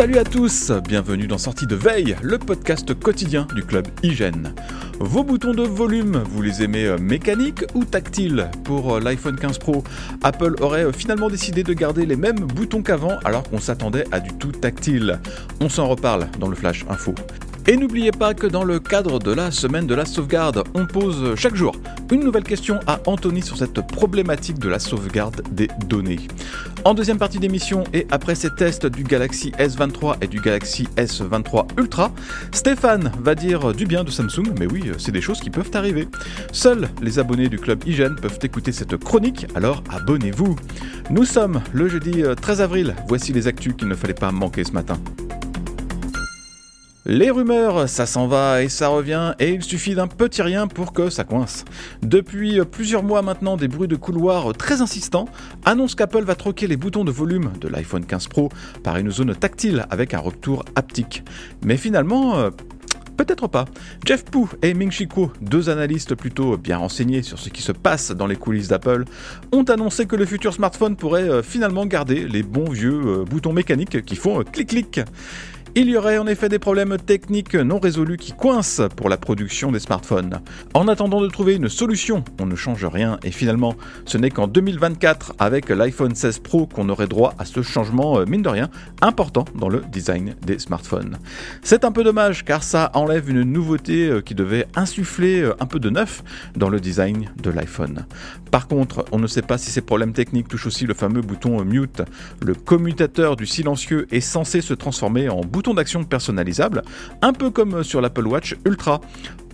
Salut à tous, bienvenue dans Sortie de Veille, le podcast quotidien du club Hygiène. Vos boutons de volume, vous les aimez euh, mécaniques ou tactiles Pour euh, l'iPhone 15 Pro, Apple aurait euh, finalement décidé de garder les mêmes boutons qu'avant alors qu'on s'attendait à du tout tactile. On s'en reparle dans le Flash Info. Et n'oubliez pas que dans le cadre de la semaine de la sauvegarde, on pose chaque jour une nouvelle question à Anthony sur cette problématique de la sauvegarde des données. En deuxième partie d'émission et après ces tests du Galaxy S23 et du Galaxy S23 Ultra, Stéphane va dire du bien de Samsung, mais oui, c'est des choses qui peuvent arriver. Seuls les abonnés du club Hygiène peuvent écouter cette chronique, alors abonnez-vous. Nous sommes le jeudi 13 avril, voici les actus qu'il ne fallait pas manquer ce matin. Les rumeurs, ça s'en va et ça revient, et il suffit d'un petit rien pour que ça coince. Depuis plusieurs mois maintenant, des bruits de couloir très insistants annoncent qu'Apple va troquer les boutons de volume de l'iPhone 15 Pro par une zone tactile avec un retour haptique. Mais finalement, euh, Peut-être pas. Jeff Pu et Ming Chi Kuo, deux analystes plutôt bien renseignés sur ce qui se passe dans les coulisses d'Apple, ont annoncé que le futur smartphone pourrait euh, finalement garder les bons vieux euh, boutons mécaniques qui font clic-clic. Il y aurait en effet des problèmes techniques non résolus qui coincent pour la production des smartphones. En attendant de trouver une solution, on ne change rien et finalement, ce n'est qu'en 2024 avec l'iPhone 16 Pro qu'on aurait droit à ce changement, euh, mine de rien, important dans le design des smartphones. C'est un peu dommage car ça enlève une nouveauté euh, qui devait insuffler euh, un peu de neuf dans le design de l'iPhone. Par contre, on ne sait pas si ces problèmes techniques touchent aussi le fameux bouton mute. Le commutateur du silencieux est censé se transformer en bouton bouton d'action personnalisable, un peu comme sur l'Apple Watch Ultra.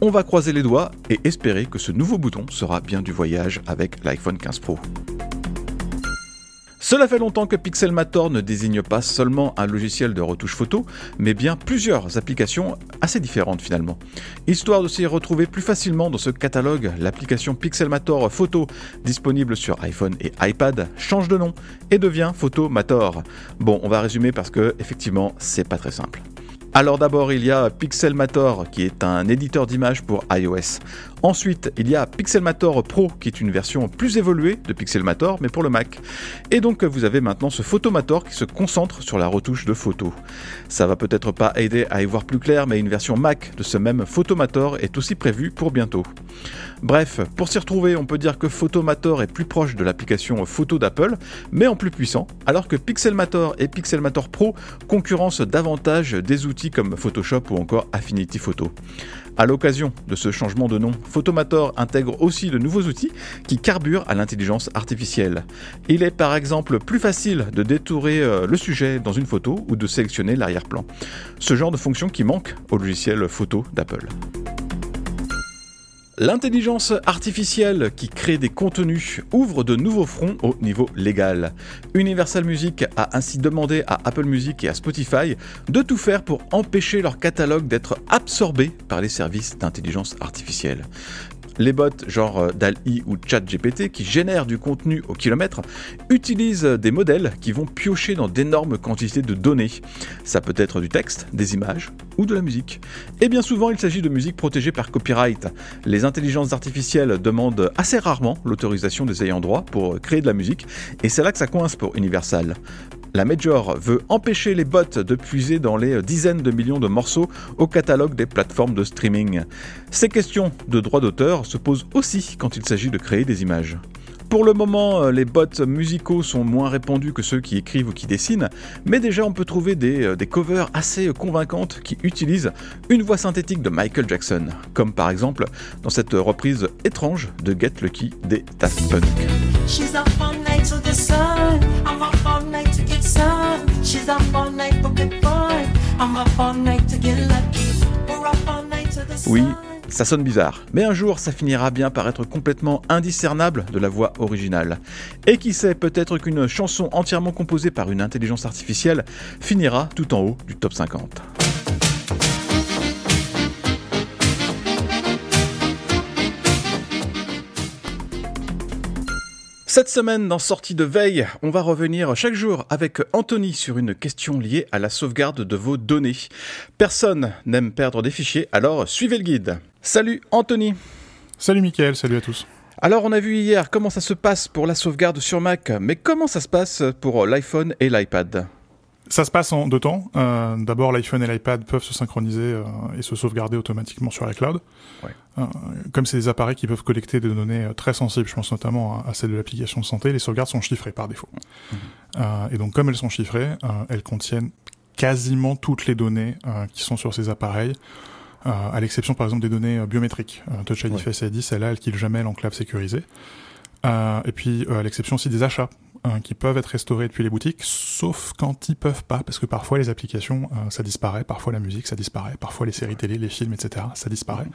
On va croiser les doigts et espérer que ce nouveau bouton sera bien du voyage avec l'iPhone 15 Pro. Cela fait longtemps que Pixelmator ne désigne pas seulement un logiciel de retouche photo, mais bien plusieurs applications assez différentes finalement. Histoire de s'y retrouver plus facilement dans ce catalogue, l'application Pixelmator Photo, disponible sur iPhone et iPad, change de nom et devient Photomator. Bon, on va résumer parce que effectivement, c'est pas très simple. Alors d'abord, il y a Pixelmator qui est un éditeur d'images pour iOS. Ensuite, il y a Pixelmator Pro qui est une version plus évoluée de Pixelmator mais pour le Mac. Et donc vous avez maintenant ce Photomator qui se concentre sur la retouche de photos. Ça va peut-être pas aider à y voir plus clair mais une version Mac de ce même Photomator est aussi prévue pour bientôt. Bref, pour s'y retrouver, on peut dire que Photomator est plus proche de l'application photo d'Apple, mais en plus puissant, alors que Pixelmator et Pixelmator Pro concurrencent davantage des outils comme Photoshop ou encore Affinity Photo. À l'occasion de ce changement de nom, Photomator intègre aussi de nouveaux outils qui carburent à l'intelligence artificielle. Il est par exemple plus facile de détourer euh, le sujet dans une photo ou de sélectionner l'arrière-plan. Ce genre de fonction qui manque au logiciel photo d'Apple. L'intelligence artificielle qui crée des contenus ouvre de nouveaux fronts au niveau légal. Universal Music a ainsi demandé à Apple Music et à Spotify de tout faire pour empêcher leur catalogue d'être absorbé par les services d'intelligence artificielle. Les bots genre euh, DAL-I ou ChatGPT qui génèrent du contenu au kilomètre utilisent des modèles qui vont piocher dans d'énormes quantités de données. Ça peut être du texte, des images ou de la musique. Et bien souvent, il s'agit de musique protégée par copyright. Les intelligences artificielles demandent assez rarement l'autorisation des ayants droit pour créer de la musique, et c'est là que ça coince pour Universal. La Major veut empêcher les bots de puiser dans les dizaines de millions de morceaux au catalogue des plateformes de streaming. Ces questions de droit d'auteur se posent aussi quand il s'agit de créer des images. Pour le moment, les bots musicaux sont moins répandus que ceux qui écrivent ou qui dessinent, mais déjà on peut trouver des, des, covers assez convaincantes qui utilisent une voix synthétique de Michael Jackson, comme par exemple dans cette reprise étrange de Get Lucky des Daft Punk. Oui, ça sonne bizarre, mais un jour ça finira bien par être complètement indiscernable de la voix originale. Et qui sait, peut-être qu'une chanson entièrement composée par une intelligence artificielle finira tout en haut du top 50. Cette semaine, dans Sortie de veille, on va revenir chaque jour avec Anthony sur une question liée à la sauvegarde de vos données. Personne n'aime perdre des fichiers, alors suivez le guide. Salut Anthony Salut Mickaël, salut à tous alors on a vu hier comment ça se passe pour la sauvegarde sur Mac, mais comment ça se passe pour l'iPhone et l'iPad? Ça se passe en deux temps. Euh, D'abord, l'iPhone et l'iPad peuvent se synchroniser euh, et se sauvegarder automatiquement sur iCloud. Ouais. Euh, comme c'est des appareils qui peuvent collecter des données très sensibles, je pense notamment à, à celle de l'application de santé, les sauvegardes sont chiffrées par défaut. Mmh. et donc, comme elles sont chiffrées, elles contiennent quasiment toutes les données qui sont sur ces appareils. à l'exception par exemple des données biométriques. Touch ID. Face ID, celle-là, elle kill jamais l'enclave sécurisée. Et puis à l'exception aussi des achats euh, qui peuvent être restaurés depuis les boutiques, sauf quand ils peuvent pas, parce que parfois les applications, euh, ça disparaît, parfois la musique, ça disparaît, parfois les séries télé, les films, etc., ça disparaît.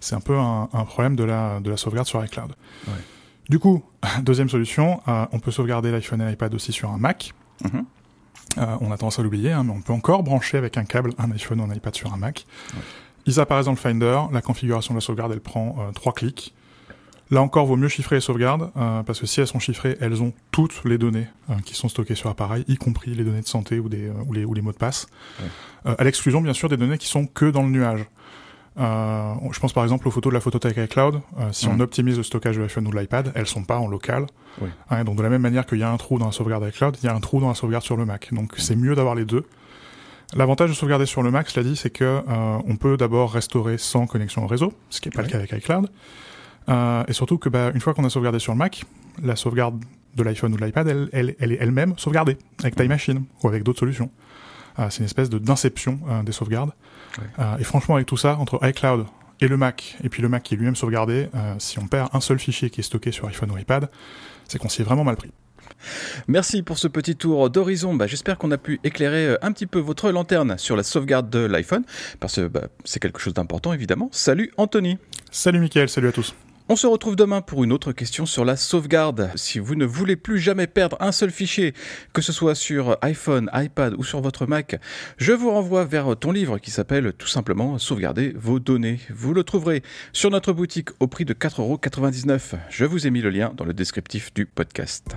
C'est un peu un, un, problème de la, de la sauvegarde sur iCloud. Ouais. Du coup, deuxième solution, euh, on peut sauvegarder l'iPhone et l'iPad aussi sur un Mac. Mm -hmm. on a tendance à l'oublier, hein, mais on peut encore brancher avec un câble un iPhone ou un iPad sur un Mac. Ouais. Ils apparaissent dans le Finder, la configuration de la sauvegarde, elle prend trois clics. Là encore, vaut mieux chiffrer les sauvegardes, euh, parce que si elles sont chiffrées, elles ont toutes les données euh, qui sont stockées sur l'appareil, y compris les données de santé ou, des, euh, ou, les, ou les mots de passe, ouais. à l'exclusion bien sûr des données qui sont que dans le nuage. je pense par exemple aux photos de la photothèque iCloud. si mmh. on optimise le stockage de l'iPhone ou de l'iPad, elles sont pas en local. Oui. Hein, donc de la même manière qu'il y a un trou dans la sauvegarde iCloud, il y a un trou dans la sauvegarde sur le Mac. Donc mmh. c'est mieux d'avoir les deux. L'avantage de sauvegarder sur le Mac, cela dit, c'est que on peut d'abord restaurer sans connexion au réseau, ce qui n'est pas le cas avec iCloud. Euh, et surtout que bah, une fois qu'on a sauvegardé sur le Mac, la sauvegarde de l'iPhone ou de l'iPad, elle, elle, elle, est elle-même sauvegardée avec Time Machine ou avec d'autres solutions. Euh, c'est une espèce de d'inception euh, des sauvegardes. Ouais. et franchement, avec tout ça, entre iCloud et le Mac, et puis le Mac qui est lui-même sauvegardé, si on perd un seul fichier qui est stocké sur iPhone ou iPad, c'est qu'on s'y est vraiment mal pris. Merci pour ce petit tour d'horizon. Bah, J'espère qu'on a pu éclairer un petit peu votre lanterne sur la sauvegarde de l'iPhone, parce que bah, c'est quelque chose d'important évidemment. Salut Anthony. Salut Mickaël, salut à tous. On se retrouve demain pour une autre question sur la sauvegarde. Si vous ne voulez plus jamais perdre un seul fichier, que ce soit sur iPhone, iPad ou sur votre Mac, je vous renvoie vers ton livre qui s'appelle tout simplement Sauvegarder vos données. Vous le trouverez sur notre boutique au prix de 4,99€. Je vous ai mis le lien dans le descriptif du podcast.